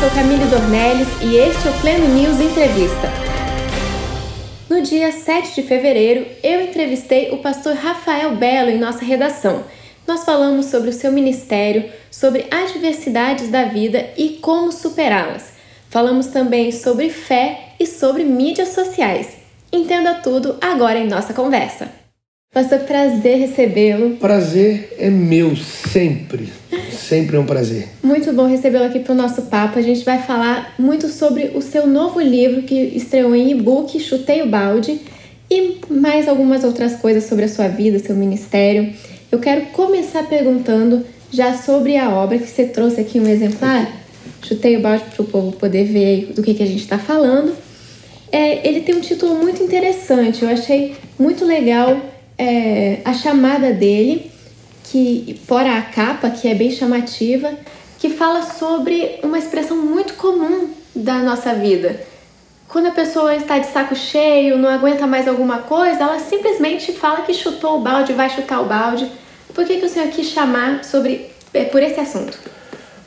sou Camille Dornelles e este é o Pleno News Entrevista. No dia 7 de fevereiro, eu entrevistei o pastor Rafael Belo em nossa redação. Nós falamos sobre o seu ministério, sobre adversidades da vida e como superá-las. Falamos também sobre fé e sobre mídias sociais. Entenda tudo agora em nossa conversa. Pastor, prazer recebê-lo. Prazer é meu, sempre. Sempre é um prazer. Muito bom recebê-lo aqui para o nosso papo. A gente vai falar muito sobre o seu novo livro que estreou em e-book, Chutei o Balde, e mais algumas outras coisas sobre a sua vida, seu ministério. Eu quero começar perguntando já sobre a obra que você trouxe aqui um exemplar. Chutei o balde para o povo poder ver do que, que a gente está falando. É, ele tem um título muito interessante. Eu achei muito legal é, a chamada dele que fora a capa, que é bem chamativa, que fala sobre uma expressão muito comum da nossa vida. Quando a pessoa está de saco cheio, não aguenta mais alguma coisa, ela simplesmente fala que chutou o balde, vai chutar o balde. Por que, que o senhor quis chamar sobre é, por esse assunto?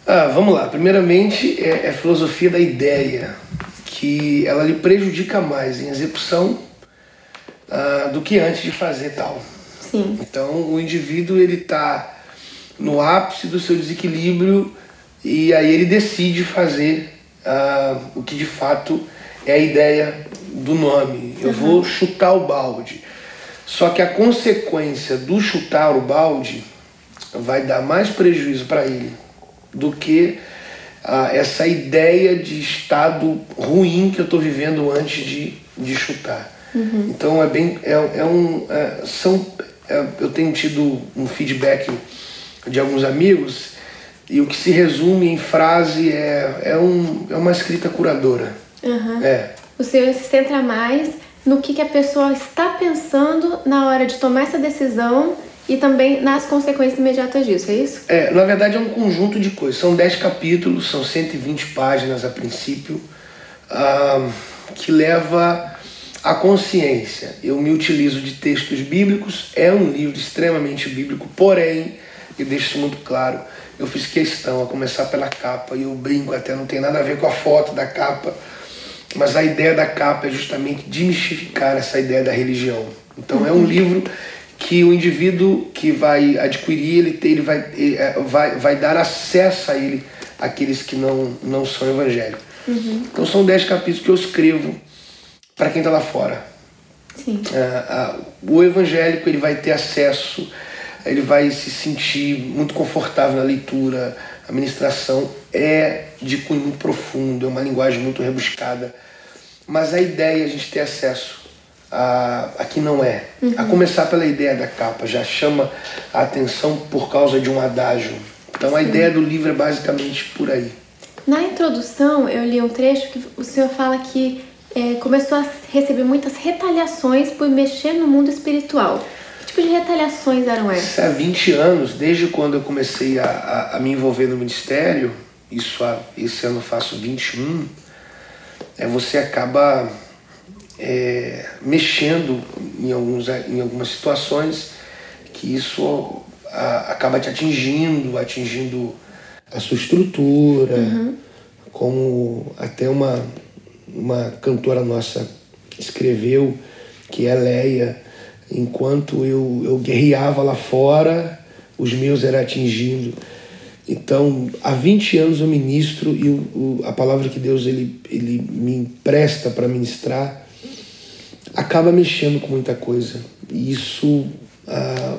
Ah, vamos lá. Primeiramente, é, é a filosofia da ideia, que ela lhe prejudica mais em execução ah, do que antes de fazer tal. Sim. Então o indivíduo ele está no ápice do seu desequilíbrio e aí ele decide fazer uh, o que de fato é a ideia do nome. Eu uhum. vou chutar o balde. Só que a consequência do chutar o balde vai dar mais prejuízo para ele do que uh, essa ideia de estado ruim que eu estou vivendo antes de, de chutar. Uhum. Então é bem é, é um é, são é, eu tenho tido um feedback de alguns amigos e o que se resume em frase é, é, um, é uma escrita curadora. Uhum. É. O senhor se centra mais no que, que a pessoa está pensando na hora de tomar essa decisão e também nas consequências imediatas disso, é isso? É, na verdade é um conjunto de coisas. São 10 capítulos, são 120 páginas a princípio, uh, que leva a consciência. Eu me utilizo de textos bíblicos, é um livro extremamente bíblico, porém, eu deixo isso muito claro, eu fiz questão a começar pela capa, e eu brinco até, não tem nada a ver com a foto da capa, mas a ideia da capa é justamente demistificar essa ideia da religião. Então é um uhum. livro que o indivíduo que vai adquirir, ele, ele, vai, ele é, vai, vai dar acesso a ele, aqueles que não, não são evangélicos. Uhum. Então são dez capítulos que eu escrevo para quem está lá fora. É, o evangélico ele vai ter acesso, ele vai se sentir muito confortável na leitura. A ministração é de cunho muito profundo, é uma linguagem muito rebuscada. Mas a ideia é a gente ter acesso a, a que não é. Uhum. A começar pela ideia da capa, já chama a atenção por causa de um adágio. Então Sim. a ideia do livro é basicamente por aí. Na introdução, eu li um trecho que o senhor fala que é, começou a receber muitas retaliações por mexer no mundo espiritual. Que tipo de retaliações eram essas? Há 20 anos, desde quando eu comecei a, a, a me envolver no ministério, isso há, esse ano eu faço 21, é, você acaba é, mexendo em, alguns, em algumas situações que isso a, acaba te atingindo, atingindo a sua estrutura, uhum. como até uma uma cantora nossa escreveu, que é Leia, enquanto eu, eu guerreava lá fora, os meus eram atingindo. Então, há 20 anos eu ministro e o, o, a palavra que Deus ele, ele me empresta para ministrar acaba mexendo com muita coisa. E isso, a,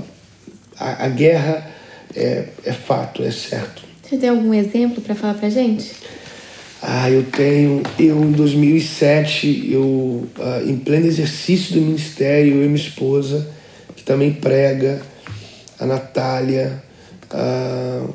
a, a guerra é, é fato, é certo. Você tem algum exemplo para falar para gente? Ah, eu tenho, eu em 2007, eu ah, em pleno exercício do ministério, eu e minha esposa, que também prega, a Natália, ah,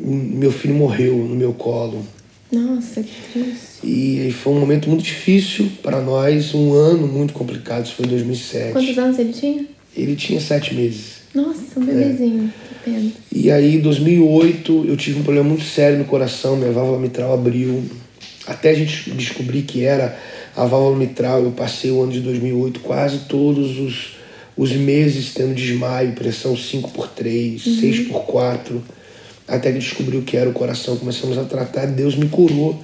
meu filho morreu no meu colo. Nossa, que triste. E foi um momento muito difícil para nós, um ano muito complicado, isso foi em 2007. Quantos anos ele tinha? Ele tinha sete meses. Nossa, um bebezinho. É. E aí, em 2008, eu tive um problema muito sério no coração, minha válvula mitral abriu. Até a gente descobrir que era a válvula mitral, eu passei o ano de 2008 quase todos os, os meses tendo desmaio, pressão 5 por 3, uhum. 6 por 4. até que descobri o que era o coração. Começamos a tratar, Deus me curou,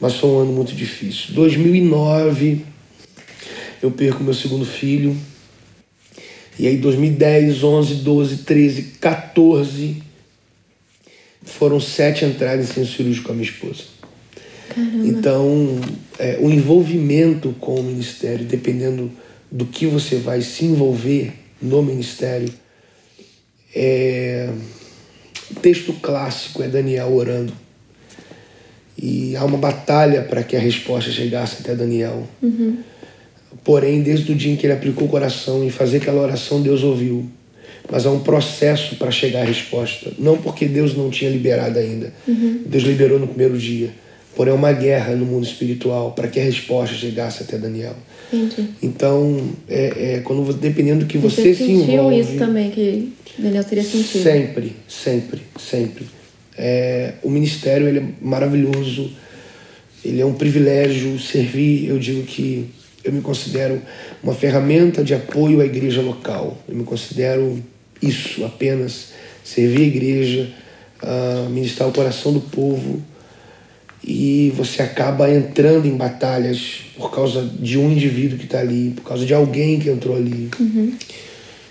mas foi um ano muito difícil. 2009, eu perco meu segundo filho. E aí 2010, 11, 12, 13, 14 foram sete entradas em cirúrgico com a minha esposa. Caramba. Então, é, o envolvimento com o ministério, dependendo do que você vai se envolver no ministério, é... o texto clássico é Daniel orando. E há uma batalha para que a resposta chegasse até Daniel. Uhum. Porém, desde o dia em que ele aplicou o coração em fazer aquela oração, Deus ouviu. Mas há um processo para chegar à resposta. Não porque Deus não tinha liberado ainda. Uhum. Deus liberou no primeiro dia. Porém, uma guerra no mundo espiritual para que a resposta chegasse até Daniel. Entendi. Então, é, é quando dependendo do que você, Você se sentiu envolve. isso também, que Daniel teria sentido. Sempre, sempre, sempre. É, o ministério ele é maravilhoso, ele é um privilégio servir. Eu digo que eu me considero uma ferramenta de apoio à igreja local. Eu me considero isso apenas, servir a igreja, uh, ministrar o coração do povo. E você acaba entrando em batalhas por causa de um indivíduo que está ali, por causa de alguém que entrou ali. Uhum.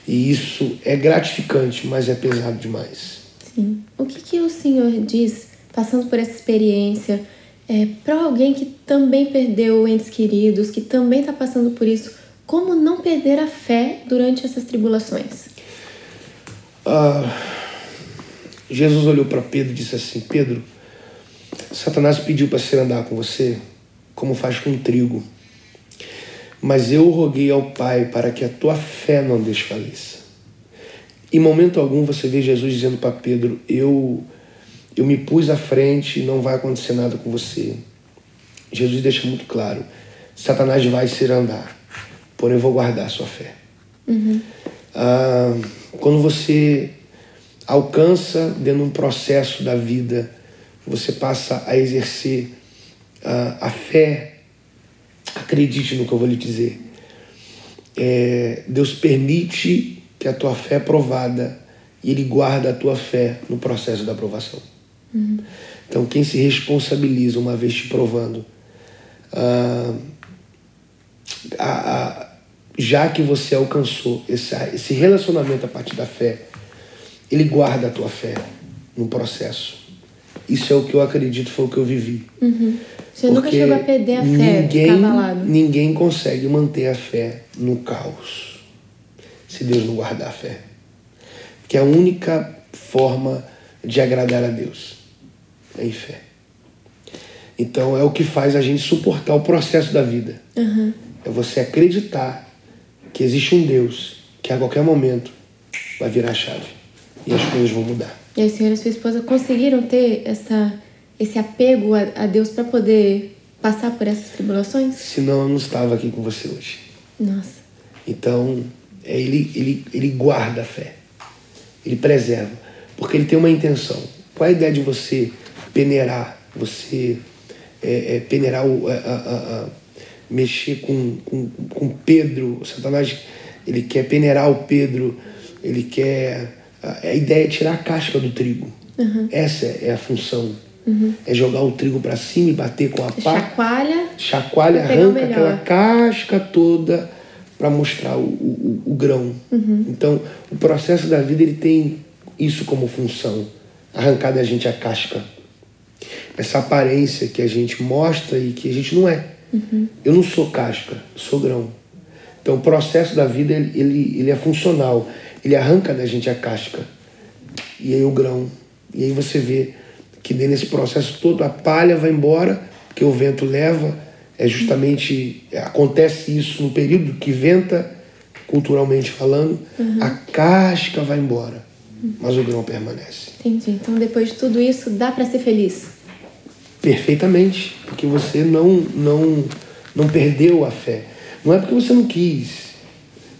E isso é gratificante, mas é pesado demais. Sim. O que, que o senhor diz, passando por essa experiência, é, para alguém que também perdeu entes queridos, que também está passando por isso, como não perder a fé durante essas tribulações? Ah, Jesus olhou para Pedro e disse assim: Pedro, Satanás pediu para ser andar com você como faz com trigo. Mas eu roguei ao Pai para que a tua fé não desfaleça. Em momento algum você vê Jesus dizendo para Pedro: Eu eu me pus à frente, não vai acontecer nada com você. Jesus deixa muito claro: Satanás vai ser andar, porém eu vou guardar a sua fé. Uhum. Ah, quando você alcança dentro de um processo da vida, você passa a exercer ah, a fé. Acredite no que eu vou lhe dizer. É, Deus permite que a tua fé é provada e Ele guarda a tua fé no processo da aprovação. Uhum. Então, quem se responsabiliza uma vez te provando, ah, a, a, já que você alcançou esse, esse relacionamento a partir da fé, ele guarda a tua fé no processo. Isso é o que eu acredito, foi o que eu vivi. Uhum. Você Porque nunca chegou a perder a fé, ninguém, ninguém consegue manter a fé no caos se Deus não guardar a fé. Que é a única forma de agradar a Deus em fé. Então é o que faz a gente suportar o processo da vida. Uhum. É você acreditar que existe um Deus que a qualquer momento vai virar a chave e as coisas vão mudar. E a senhora e sua esposa conseguiram ter essa, esse apego a, a Deus para poder passar por essas tribulações? Senão eu não estava aqui com você hoje. Nossa. Então, é, ele, ele, ele guarda a fé. Ele preserva. Porque ele tem uma intenção. Qual é a ideia de você peneirar? Você é, é, peneirar, o, a, a, a, mexer com, com, com Pedro. O Satanás, ele quer peneirar o Pedro. Ele quer... A, ideia é tirar a casca do trigo. Uhum. Essa é a função. Uhum. É jogar o trigo para cima e bater com a pá. Chacoalha. Chacoalha, arranca aquela casca toda para mostrar o, o, o grão. Uhum. Então, o processo da vida ele tem isso como função, arrancar da gente a casca. Essa aparência que a gente mostra e que a gente não é. Uhum. Eu não sou casca, sou grão. Então, o processo da vida ele, ele, ele é funcional. Ele arranca da gente a casca e aí o grão. E aí você vê que dentro desse processo todo a palha vai embora, porque o vento leva. É justamente acontece isso no período que venta, culturalmente falando, a casca vai embora, mas o grão permanece. Entendi. Então, depois de tudo isso, dá para ser feliz. Perfeitamente, porque você não não não perdeu a fé. Não é porque você não quis,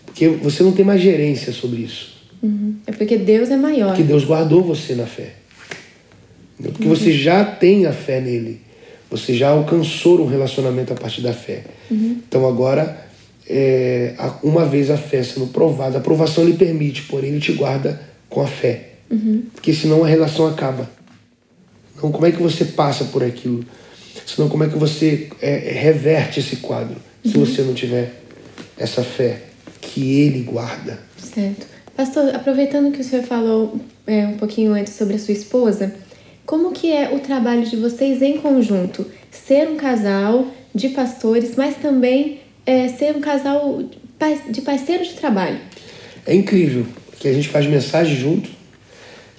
porque você não tem mais gerência sobre isso. Uhum. É porque Deus é maior. que Deus guardou você na fé. Porque você já tem a fé nele. Você já alcançou um relacionamento a partir da fé. Então agora, é, uma vez a fé sendo provada, a provação lhe permite, porém ele te guarda com a fé. Uhum. Porque senão a relação acaba. Não, como é que você passa por aquilo? Senão, como é que você é, reverte esse quadro uhum. se você não tiver essa fé que ele guarda? Certo. Pastor, aproveitando que o senhor falou é, um pouquinho antes sobre a sua esposa, como que é o trabalho de vocês em conjunto? Ser um casal de pastores, mas também é, ser um casal de parceiros de trabalho. É incrível que a gente faz mensagem junto.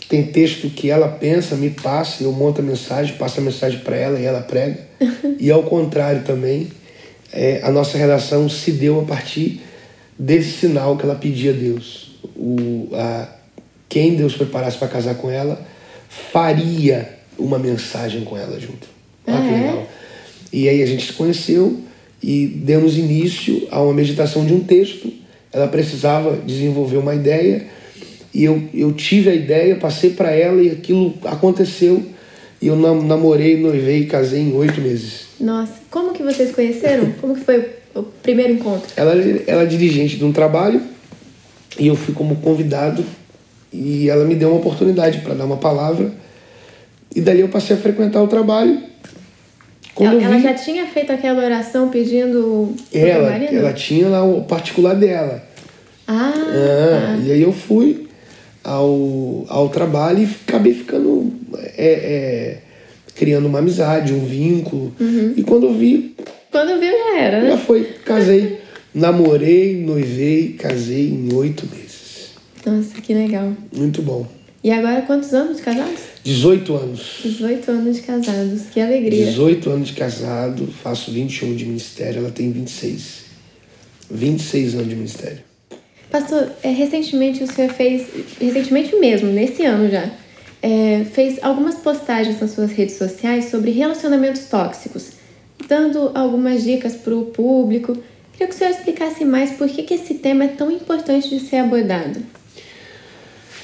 Tem texto que ela pensa, me passa, eu monto a mensagem, passo a mensagem para ela e ela prega. e ao contrário também, é, a nossa relação se deu a partir desse sinal que ela pedia a Deus. O, a, quem Deus preparasse para casar com ela faria uma mensagem com ela junto. Olha ah, que é? legal. E aí a gente se conheceu e demos início a uma meditação de um texto. Ela precisava desenvolver uma ideia e eu, eu tive a ideia, passei para ela e aquilo aconteceu. E eu namorei, noivei e casei em oito meses. Nossa, como que vocês conheceram? Como que foi o primeiro encontro? Ela, ela é dirigente de um trabalho e eu fui como convidado e ela me deu uma oportunidade para dar uma palavra. E dali eu passei a frequentar o trabalho quando ela, vi... já tinha feito aquela oração pedindo. Ela, ela tinha lá o particular dela. Ah, ah, E aí eu fui ao, ao trabalho e acabei ficando. É, é, criando uma amizade, um vínculo. Uhum. E quando eu vi. Quando viu já era, né? Já foi. Casei. namorei, noivei, casei em oito meses. Nossa, que legal. Muito bom. E agora quantos anos de casados? 18 anos. 18 anos de casados, que alegria. 18 anos de casado, faço 21 de ministério, ela tem 26. 26 anos de ministério. Pastor, é, recentemente o senhor fez, recentemente mesmo, nesse ano já, é, fez algumas postagens nas suas redes sociais sobre relacionamentos tóxicos, dando algumas dicas para o público. Queria que o senhor explicasse mais por que, que esse tema é tão importante de ser abordado.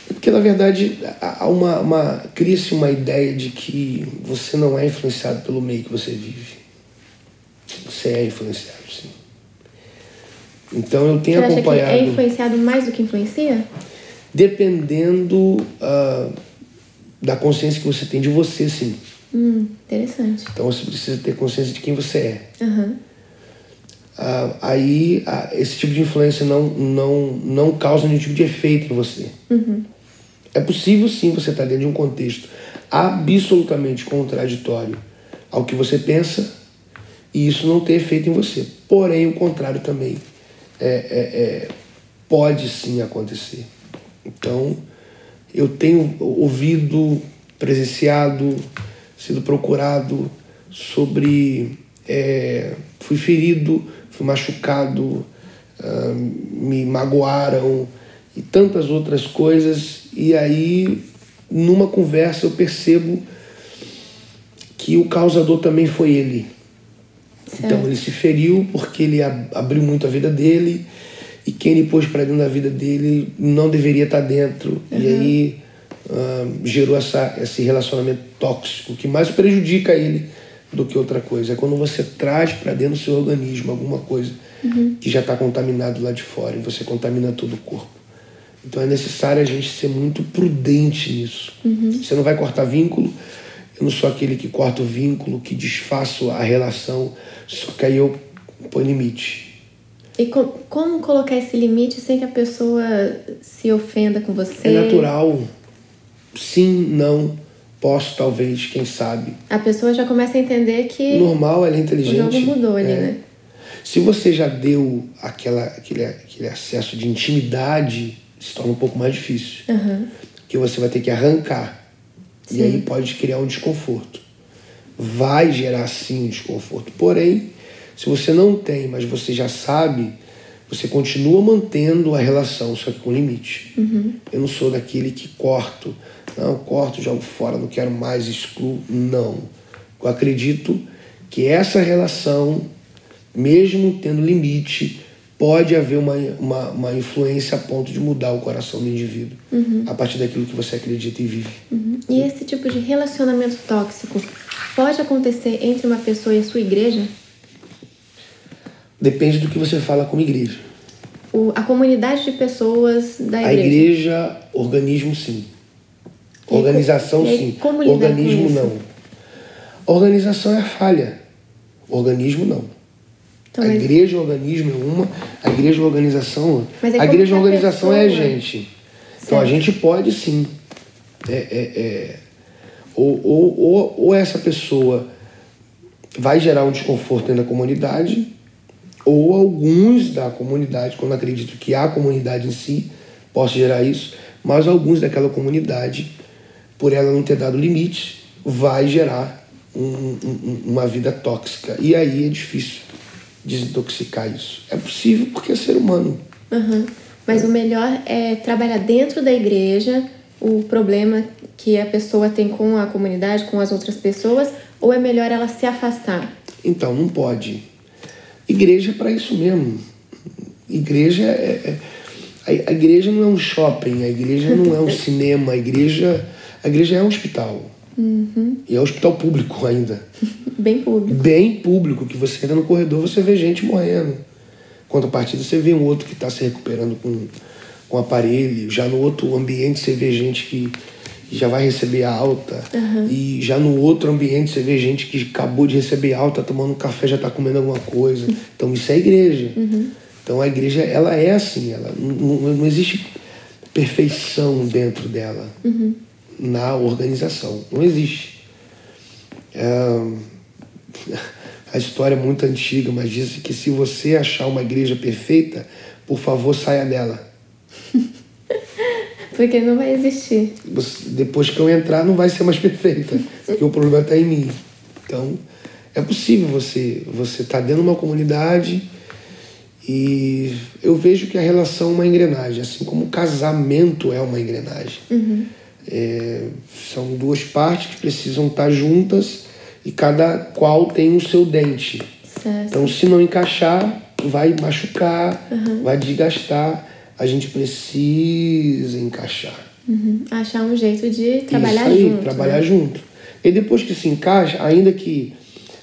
Porque, na verdade, há uma, uma, cria-se uma ideia de que você não é influenciado pelo meio que você vive. Você é influenciado, sim. Então, eu tenho você acompanhado... Acha que é influenciado mais do que influencia? Dependendo uh, da consciência que você tem de você, sim. Hum, interessante. Então, você precisa ter consciência de quem você é. Uhum. Uh, aí uh, esse tipo de influência não, não, não causa nenhum tipo de efeito em você. Uhum. É possível sim você estar dentro de um contexto absolutamente contraditório ao que você pensa e isso não ter efeito em você. Porém, o contrário também é, é, é, pode sim acontecer. Então, eu tenho ouvido, presenciado, sido procurado sobre. É, fui ferido, fui machucado, uh, me magoaram e tantas outras coisas e aí, numa conversa, eu percebo que o causador também foi ele. Certo. Então, ele se feriu porque ele abriu muito a vida dele e quem ele pôs para dentro da vida dele não deveria estar tá dentro. Uhum. E aí uh, gerou essa, esse relacionamento tóxico que mais prejudica ele do que outra coisa. É quando você traz para dentro do seu organismo alguma coisa uhum. que já está contaminado lá de fora e você contamina todo o corpo. Então é necessário a gente ser muito prudente nisso. Uhum. Você não vai cortar vínculo. Eu não sou aquele que corta o vínculo, que desfaço a relação, só que aí eu ponho limite. E com, como colocar esse limite sem que a pessoa se ofenda com você? É natural. Sim, não, posso, talvez, quem sabe. A pessoa já começa a entender que. Normal, ela é inteligente. O jogo mudou ali, é. né? Se você já deu aquela, aquele, aquele acesso de intimidade se torna um pouco mais difícil. Uhum. Que você vai ter que arrancar. Sim. E aí pode criar um desconforto. Vai gerar sim um desconforto. Porém, se você não tem, mas você já sabe, você continua mantendo a relação, só que com limite. Uhum. Eu não sou daquele que corto. Não, corto, jogo fora, não quero mais, excluo. Não. Eu acredito que essa relação, mesmo tendo limite, pode haver uma, uma, uma, influência a ponto de mudar o coração do indivíduo uhum. a partir daquilo que você acredita e vive. Uhum. E esse tipo de relacionamento tóxico pode acontecer entre uma pessoa e a sua igreja? Depende do que você fala como igreja. O, a comunidade de pessoas da igreja. A igreja, organismo, sim. Organização e sim, organismo não. Organização é falha, organismo não. Então, a mas- igreja, o organismo é uma, a igreja, a organização é outra. É a igreja, a organização é a pessoa- gente. Então a gente pode sim. É, é, é, ou, ou, ou, ou essa pessoa vai gerar um desconforto dentro da comunidade, ou alguns da comunidade, quando acredito que a comunidade em si possa gerar isso, mas alguns daquela comunidade, por ela não ter dado limites, vai gerar um- um- uma vida tóxica. E aí é difícil desintoxicar isso. É possível porque é ser humano. Aham. Mas o melhor é trabalhar dentro da igreja o problema que a pessoa tem com a comunidade, com as outras pessoas, ou é melhor ela se afastar? Então, não pode. Igreja é para isso mesmo. Igreja é, é- a, igreja não é um shopping, a igreja não é um cinema, a igreja, a igreja é um hospital. E é um hospital público ainda. Bem público. Bem público, que você entra no corredor, você vê gente morrendo. Contrapartida, você vê um outro que está se recuperando com, com aparelho. Já no outro ambiente, você vê gente que já vai receber alta. E já no outro ambiente, você vê gente que acabou de receber alta, tá tomando um café, já está comendo alguma coisa. Então, isso é igreja. Então, a igreja, ela é assim. Ela, não, não- não existe perfeição dentro dela. Na organização. Não existe. É, a história é muito antiga, mas diz que se você achar uma igreja perfeita, por favor, saia dela. Porque não vai existir. Você- Depois que eu entrar, não vai ser mais perfeita, porque o problema está em mim. Então, é possível você você estar dentro de uma comunidade e eu vejo que a relação é uma engrenagem, assim como o casamento é uma engrenagem. É, são duas partes que precisam estar juntas e cada qual tem o seu dente. Certo. Então, se não encaixar, vai machucar, vai desgastar. A gente precisa encaixar. Uhum. Achar um jeito de trabalhar Isso aí, junto. trabalhar né? junto. E depois que se encaixa, ainda que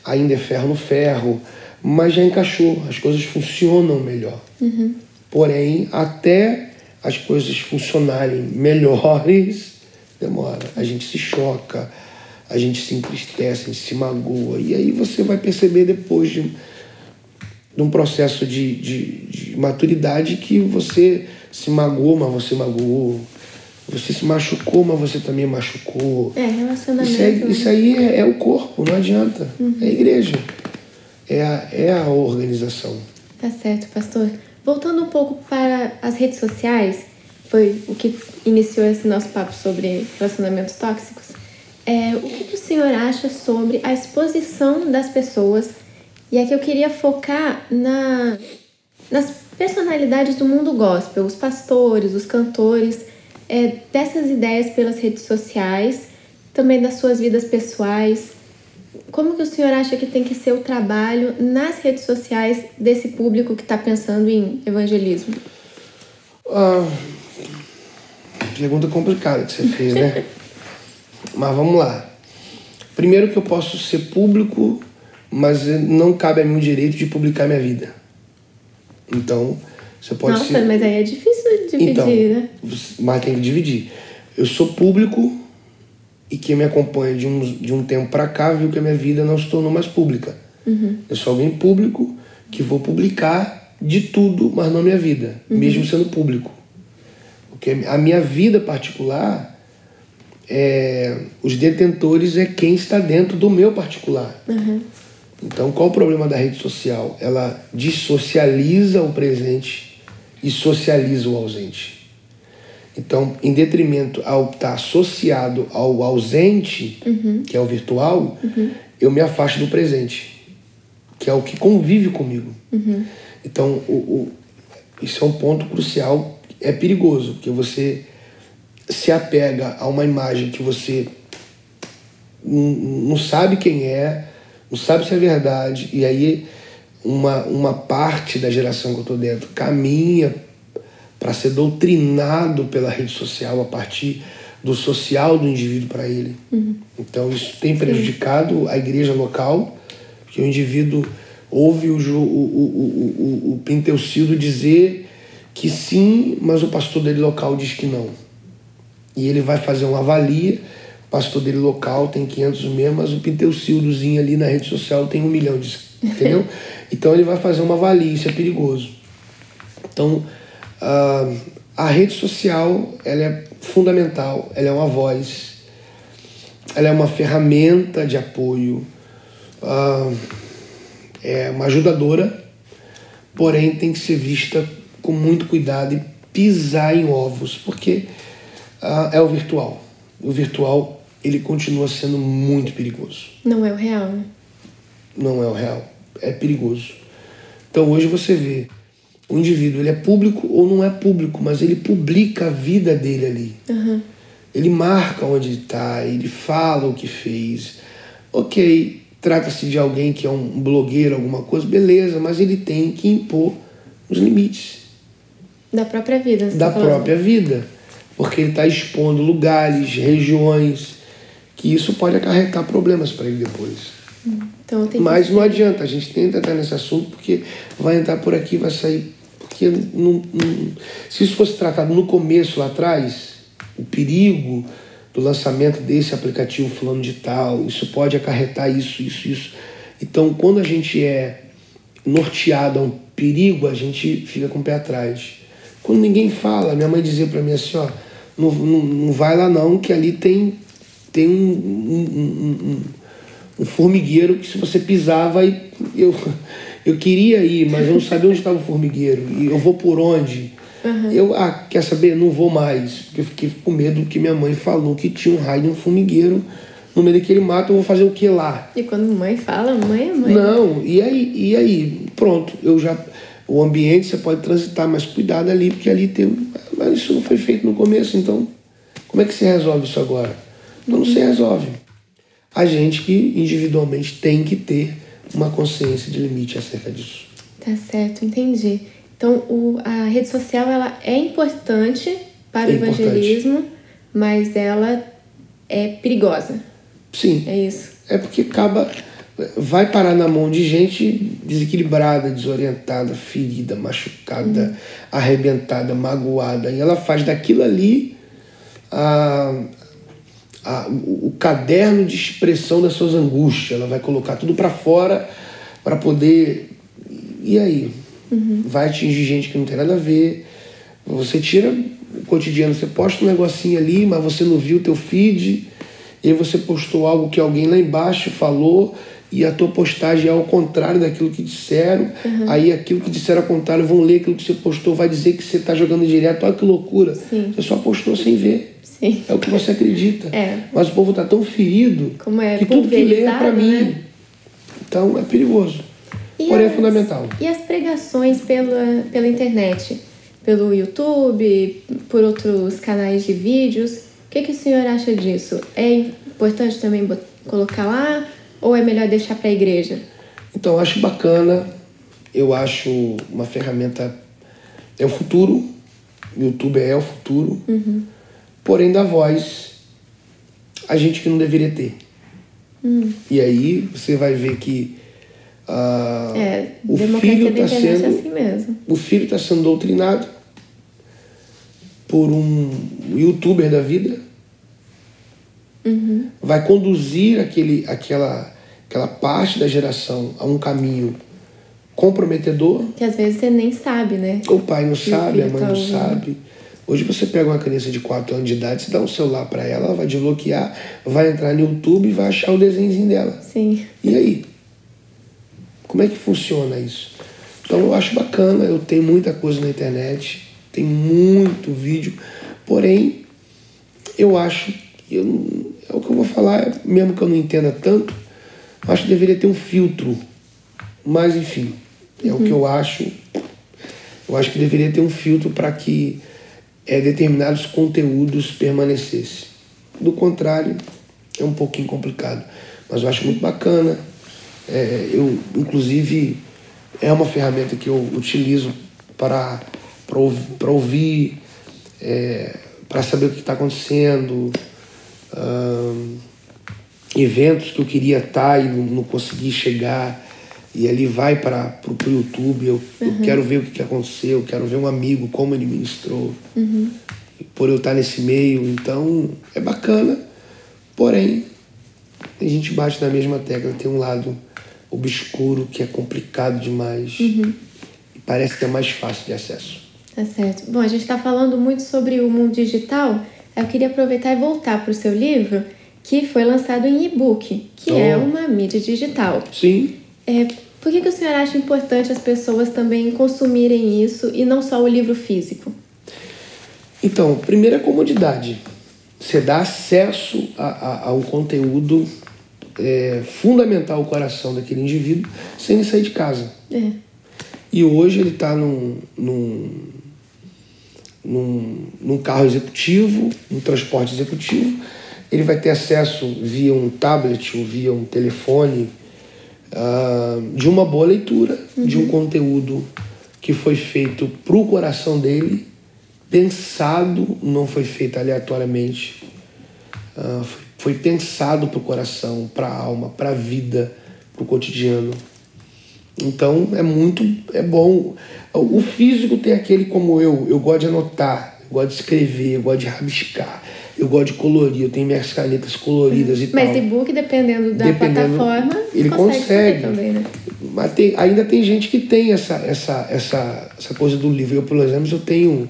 ainda é ferro no ferro, mas já encaixou, as coisas funcionam melhor. Uhum. Porém, até as coisas funcionarem melhores, demora. A gente se choca, a gente se entristece, a gente se magoa. E aí você vai perceber depois de, de um processo de, de, de maturidade que você se magoou, mas você magoou. Você se machucou, mas você também machucou. É, relacionamento. Isso, é, isso aí é, é o corpo, não adianta. É a igreja. É a, é a organização. Tá certo, pastor. Voltando um pouco para as redes sociais, foi o que iniciou esse nosso papo sobre relacionamentos tóxicos. É, o que o senhor acha sobre a exposição das pessoas? E aqui eu queria focar na, nas personalidades do mundo gospel, os pastores, os cantores, é, dessas ideias pelas redes sociais, também das suas vidas pessoais. Como que o senhor acha que tem que ser o trabalho nas redes sociais desse público que está pensando em evangelismo? Ah, pergunta complicada que você fez, né? mas vamos lá. Primeiro que eu posso ser público, mas não cabe a mim o direito de publicar minha vida. Então, você pode Nossa, ser... mas aí é difícil dividir, Então, né? mas tem que dividir. Eu sou público e quem me acompanha de um, de um tempo pra cá viu que a minha vida não se tornou mais pública. Eu sou alguém público que vou publicar de tudo, mas não minha vida, mesmo sendo público. Porque a minha vida particular, é, os detentores é quem está dentro do meu particular. Então, qual o problema da rede social? Ela dissocializa o presente e socializa o ausente. Então, em detrimento ao estar associado ao ausente, que é o virtual, eu me afasto do presente, que é o que convive comigo. Então, o, o- isso é um ponto crucial, é perigoso, porque você se apega a uma imagem que você não, sabe quem é, não sabe se é verdade, e aí uma, uma parte da geração que eu estou dentro caminha para ser doutrinado pela rede social a partir do social do indivíduo para ele. Então isso tem prejudicado a igreja local, porque o indivíduo ouve o, o, o, o, o, dizer que sim, mas o pastor dele local diz que não. E ele vai fazer uma avalia. O pastor dele local tem 500 mesmo, mas o Pinteucildozinho ali na rede social tem um milhão de. Entendeu? então ele vai fazer uma avalia, isso é perigoso. Então, uh, a rede social ela é fundamental, ela é uma voz, ela é uma ferramenta de apoio, uh, é uma ajudadora, porém tem que ser vista com muito cuidado e pisar em ovos, porque uh, é o virtual. O virtual ele continua sendo muito perigoso. Não é o real, né? Não é o real. É perigoso. Então hoje você vê o indivíduo, ele é público ou não é público, mas ele publica a vida dele ali. Uhum. Ele marca onde está, ele fala o que fez. Ok, trata-se de alguém que é um blogueiro, alguma coisa, beleza, mas ele tem que impor os limites. Da própria vida. Da tá própria vida. Porque ele está expondo lugares, regiões, que isso pode acarretar problemas para ele depois. Então, Mas não adianta, a gente tenta entrar nesse assunto porque vai entrar por aqui, vai sair. Porque não, não, se isso fosse tratado no começo, lá atrás, o perigo do lançamento desse aplicativo fulano de tal, isso pode acarretar isso, isso, isso. Então, quando a gente é norteado a um perigo, a gente fica com o pé atrás. Quando ninguém fala, minha mãe dizia para mim assim, ó, não, não, não, vai lá não, que ali tem, tem um, um, um, um formigueiro que se você pisar vai... Eu, eu queria ir, mas eu não sabia onde estava o formigueiro. E eu vou por onde? Uhum. Eu, ah, quer saber? Não vou mais. Porque eu fiquei com medo que minha mãe falou que tinha um raio de um formigueiro no meio daquele mato, eu vou fazer o que lá? E quando mãe fala, mãe é mãe. Não, e aí, e aí? Pronto, eu já o ambiente você pode transitar, mas cuidado ali, porque ali tem. Mas isso não foi feito no começo, então como é que se resolve isso agora? Então não se resolve. A gente que individualmente tem que ter uma consciência de limite acerca disso. Tá certo, entendi. Então o, a rede social ela é importante para é o evangelismo, importante. mas ela é perigosa. Sim. É isso. É porque acaba vai parar na mão de gente desequilibrada, desorientada, ferida, machucada, uhum. arrebentada, magoada. E ela faz daquilo ali a, a, o caderno de expressão das suas angústias. Ela vai colocar tudo para fora para poder. E aí? Uhum. Vai atingir gente que não tem nada a ver. Você tira o cotidiano, você posta um negocinho ali, mas você não viu o teu feed. E aí você postou algo que alguém lá embaixo falou e a tua postagem é ao contrário daquilo que disseram, uhum. aí aquilo que disseram ao contrário vão ler aquilo que você postou, vai dizer que você está jogando direto. Olha que loucura. Sim. Você só postou sem ver. Sim. É o que você acredita. É. Mas o povo está tão ferido é que tudo que lê é para mim. Né? Então é perigoso. E Porém as, é fundamental. E as pregações pela, pela internet? Pelo YouTube, por outros canais de vídeos? O que, que o senhor acha disso? É importante também colocar lá? Ou é melhor deixar para a igreja? Então, eu acho bacana, eu acho uma ferramenta. É o futuro, o YouTube é o futuro, uhum. porém, da voz, a gente que não deveria ter. Hum. E aí você vai ver que uh, é, o filho está sendo. assim. O filho está sendo doutrinado por um youtuber da vida Uhum. vai conduzir aquele, aquela, aquela parte da geração a um caminho comprometedor. Que às vezes você nem sabe, né? O pai não sabe, a mãe tá não sabe. Hoje você pega uma criança de 4 anos de idade, você dá um celular para ela, ela vai desbloquear, vai entrar no YouTube e vai achar o desenhozinho dela. Sim. E aí? Como é que funciona isso? Então eu acho bacana, eu tenho muita coisa na internet, tem muito vídeo, porém eu acho eu, é o que eu vou falar, mesmo que eu não entenda tanto, acho que deveria ter um filtro. Mas, enfim, é o que eu acho. Eu acho que deveria ter um filtro para que é, determinados conteúdos permanecessem. Do contrário, é um pouquinho complicado. Mas eu acho muito bacana. É, eu, inclusive, é uma ferramenta que eu utilizo para, para ouvir, é, para saber o que está acontecendo, uh, eventos que eu queria estar e não, não consegui chegar. E ali vai para o YouTube, eu, uhum. eu, quero ver o que, que aconteceu, eu quero ver um amigo, como ele ministrou. Uhum. por eu estar nesse meio. Então é bacana, porém a gente bate na mesma tecla. Tem um lado obscuro que é complicado demais Uhum. e parece que é mais fácil de acesso. Tá certo. Bom, a gente está falando muito sobre o mundo digital. Eu queria aproveitar e voltar para o seu livro, que foi lançado em e-book, que Oh. é uma mídia digital. Sim, É, por que, que o senhor acha importante as pessoas também consumirem isso e não só o livro físico? Então, primeiro é comodidade. Você dá acesso a, a, a um conteúdo é, fundamental ao coração daquele indivíduo sem ele sair de casa. É. E hoje ele está num, num, num, num carro executivo, num transporte executivo. Ele vai ter acesso via um tablet ou via um telefone ah, de uma boa leitura, de um conteúdo que foi feito para o coração dele, pensado, não foi feito aleatoriamente. Ah, foi, foi pensado para o coração, para a alma, para a vida, para o cotidiano. Então é muito é bom. O físico tem aquele como eu, eu gosto de anotar, eu gosto de escrever, eu gosto de rabiscar, eu gosto de colorir, eu tenho minhas canetas coloridas e Mas tal. e-book, dependendo da Dependendo, plataforma, ele consegue, consegue. também, né? Mas tem- ainda tem gente que tem essa, essa, essa, essa coisa do livro. Eu, por exemplo, eu tenho.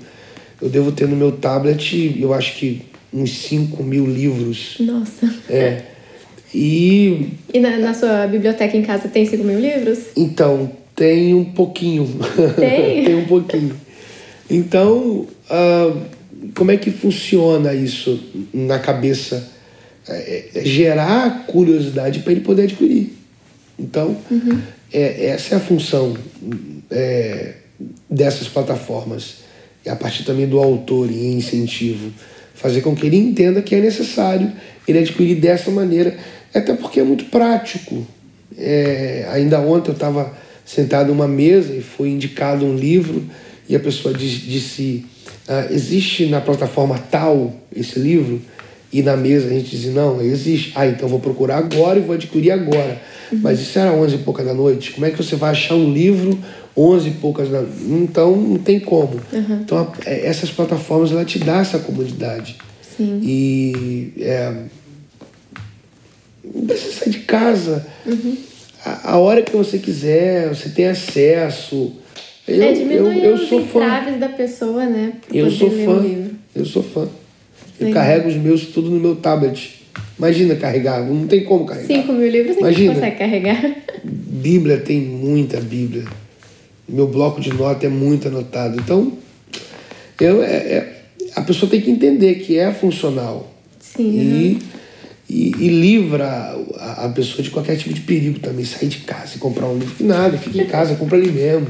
Eu devo ter no meu tablet, eu acho que uns 5 mil livros. Nossa. É. E E na, na sua biblioteca em casa tem 5 mil livros? Então, tem um pouquinho. Tem? tem um pouquinho. Então, ah, como é que funciona isso na cabeça? É, é gerar curiosidade para ele poder adquirir. Então, é, essa é a função é, dessas plataformas. E a partir também do autor e incentivo. Fazer com que ele entenda que é necessário ele adquirir dessa maneira. Até porque é muito prático. É, ainda ontem eu estava sentado numa mesa e foi indicado um livro e a pessoa disse ah, existe na plataforma tal esse livro? E na mesa a gente dizia não existe. Ah então vou procurar agora e vou adquirir agora. Mas isso era 11 e pouca da noite? Como é que você vai achar um livro 11 e poucas da então não tem como. Então a- é, essas plataformas ela te dá essa comodidade. Sim. e é, não precisa sair de casa. Uhum. A, a hora que você quiser, você tem acesso. Eu, é, eu, eu sou fã. da pessoa, né? Eu sou fã. Eu sou fã. Eu Legal. carrego os meus tudo no meu tablet. Imagina carregar, não tem como carregar. 5 mil livros Imagina. consegue carregar. Bíblia tem muita Bíblia. Meu bloco de nota é muito anotado. Então, eu, é, é- a pessoa tem que entender que é funcional. Sim. E, e, e livra a, a pessoa de qualquer tipo de perigo também. Sair de casa e comprar um livro que nada, fica em casa, compra ali mesmo.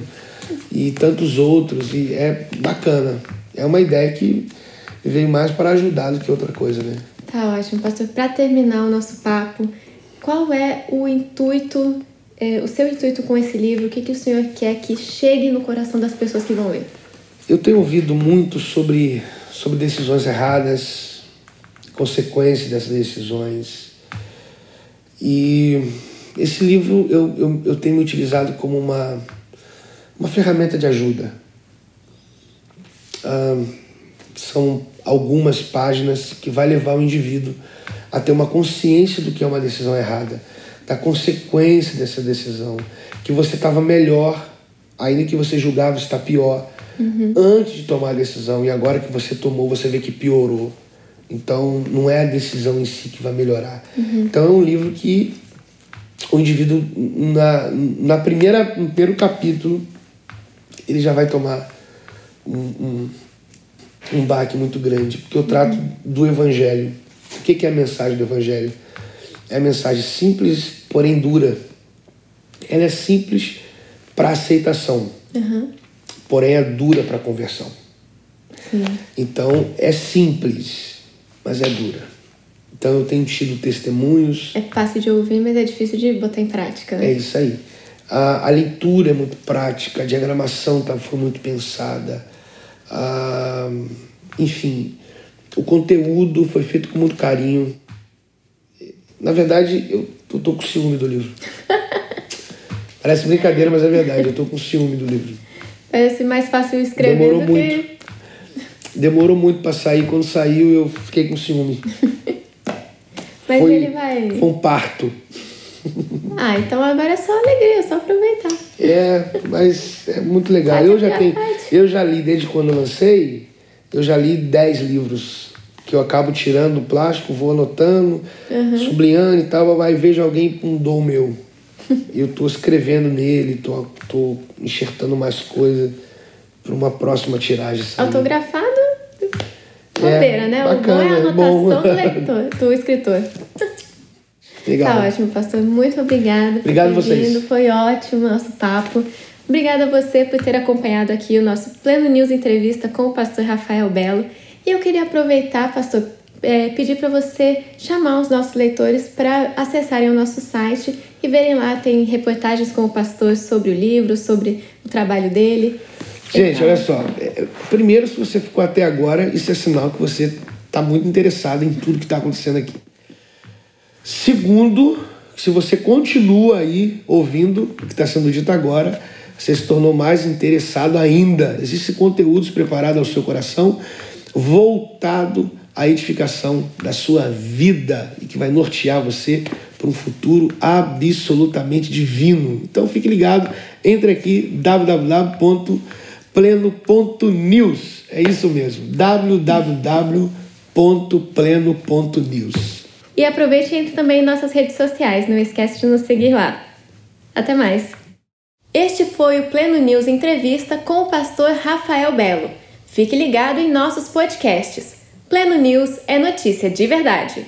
E tantos outros. E é bacana. É uma ideia que veio mais para ajudar do que outra coisa, né? Tá ótimo, pastor. Para terminar o nosso papo, qual é o intuito, é, o seu intuito com esse livro? O que, que o senhor quer que chegue no coração das pessoas que vão ler? Eu tenho ouvido muito sobre, sobre decisões erradas, consequências dessas decisões. E esse livro eu, eu, eu tenho utilizado como uma, uma ferramenta de ajuda. Ah, são algumas páginas que vai levar o indivíduo a ter uma consciência do que é uma decisão errada, da consequência dessa decisão, que você estava melhor, ainda que você julgava estar pior, antes de tomar a decisão, e agora que você tomou, você vê que piorou. Então, não é a decisão em si que vai melhorar. Então, é um livro que o indivíduo, na, na primeira, no primeiro capítulo, ele já vai tomar um, um, um baque muito grande, porque eu trato do Evangelho. O que que é a mensagem do Evangelho? É a mensagem simples, porém dura. Ela é simples para aceitação, Aham. porém é dura para conversão. Sim. Então é simples, mas é dura. Então eu tenho tido testemunhos É fácil de ouvir, mas é difícil de botar em prática. né? É isso aí. A, a leitura é muito prática, a diagramação tá, foi muito pensada. Ah, enfim, o conteúdo foi feito com muito carinho. Na verdade, eu, eu tô com ciúme do livro. Parece brincadeira, mas é verdade. Eu tô com ciúme do livro. Parece mais fácil escrever Demorou do que. Demorou muito para sair. Quando saiu, eu fiquei com ciúme. Mas foi, ele vai. Foi um parto. Ah, então agora é só alegria, é só aproveitar. É, mas é muito legal. Eu já tenho, eu já li desde quando lancei, eu já li 10 livros que eu acabo tirando o plástico, vou anotando, Uhum. sublinhando e tal, aí vejo alguém com um dom meu. Eu tô escrevendo nele, tô, tô enxertando mais coisa para uma próxima tiragem. sabe? Autografado, bobeira, né? O bom é a bacana, é anotação bom. do leitor, do escritor. Legal. Tá ótimo, pastor. Muito obrigada por Obrigado ter a vocês. vindo. Foi ótimo o nosso papo. Obrigada a você por ter acompanhado aqui o nosso Pleno News Entrevista com o pastor Rafael Belo. E eu queria aproveitar, pastor, é, pedir para você chamar os nossos leitores para acessarem o nosso site e verem lá, tem reportagens com o pastor sobre o livro, sobre o trabalho dele. Gente, olha só. é, Primeiro, se você ficou até agora, isso é sinal que você está muito interessado em tudo que está acontecendo aqui. Segundo, se você continua aí ouvindo o que está sendo dito agora, você se tornou mais interessado ainda. Existem conteúdos preparados ao seu coração, voltado à edificação da sua vida e que vai nortear você para um futuro absolutamente divino. Então fique ligado, entre aqui www.pleno.news. É isso mesmo, www.pleno.news. E aproveite e entre também em nossas redes sociais, não esquece de nos seguir lá. Até mais! Este foi o Pleno News Entrevista com o pastor Rafael Belo. Fique ligado em nossos podcasts. Pleno News é notícia de verdade.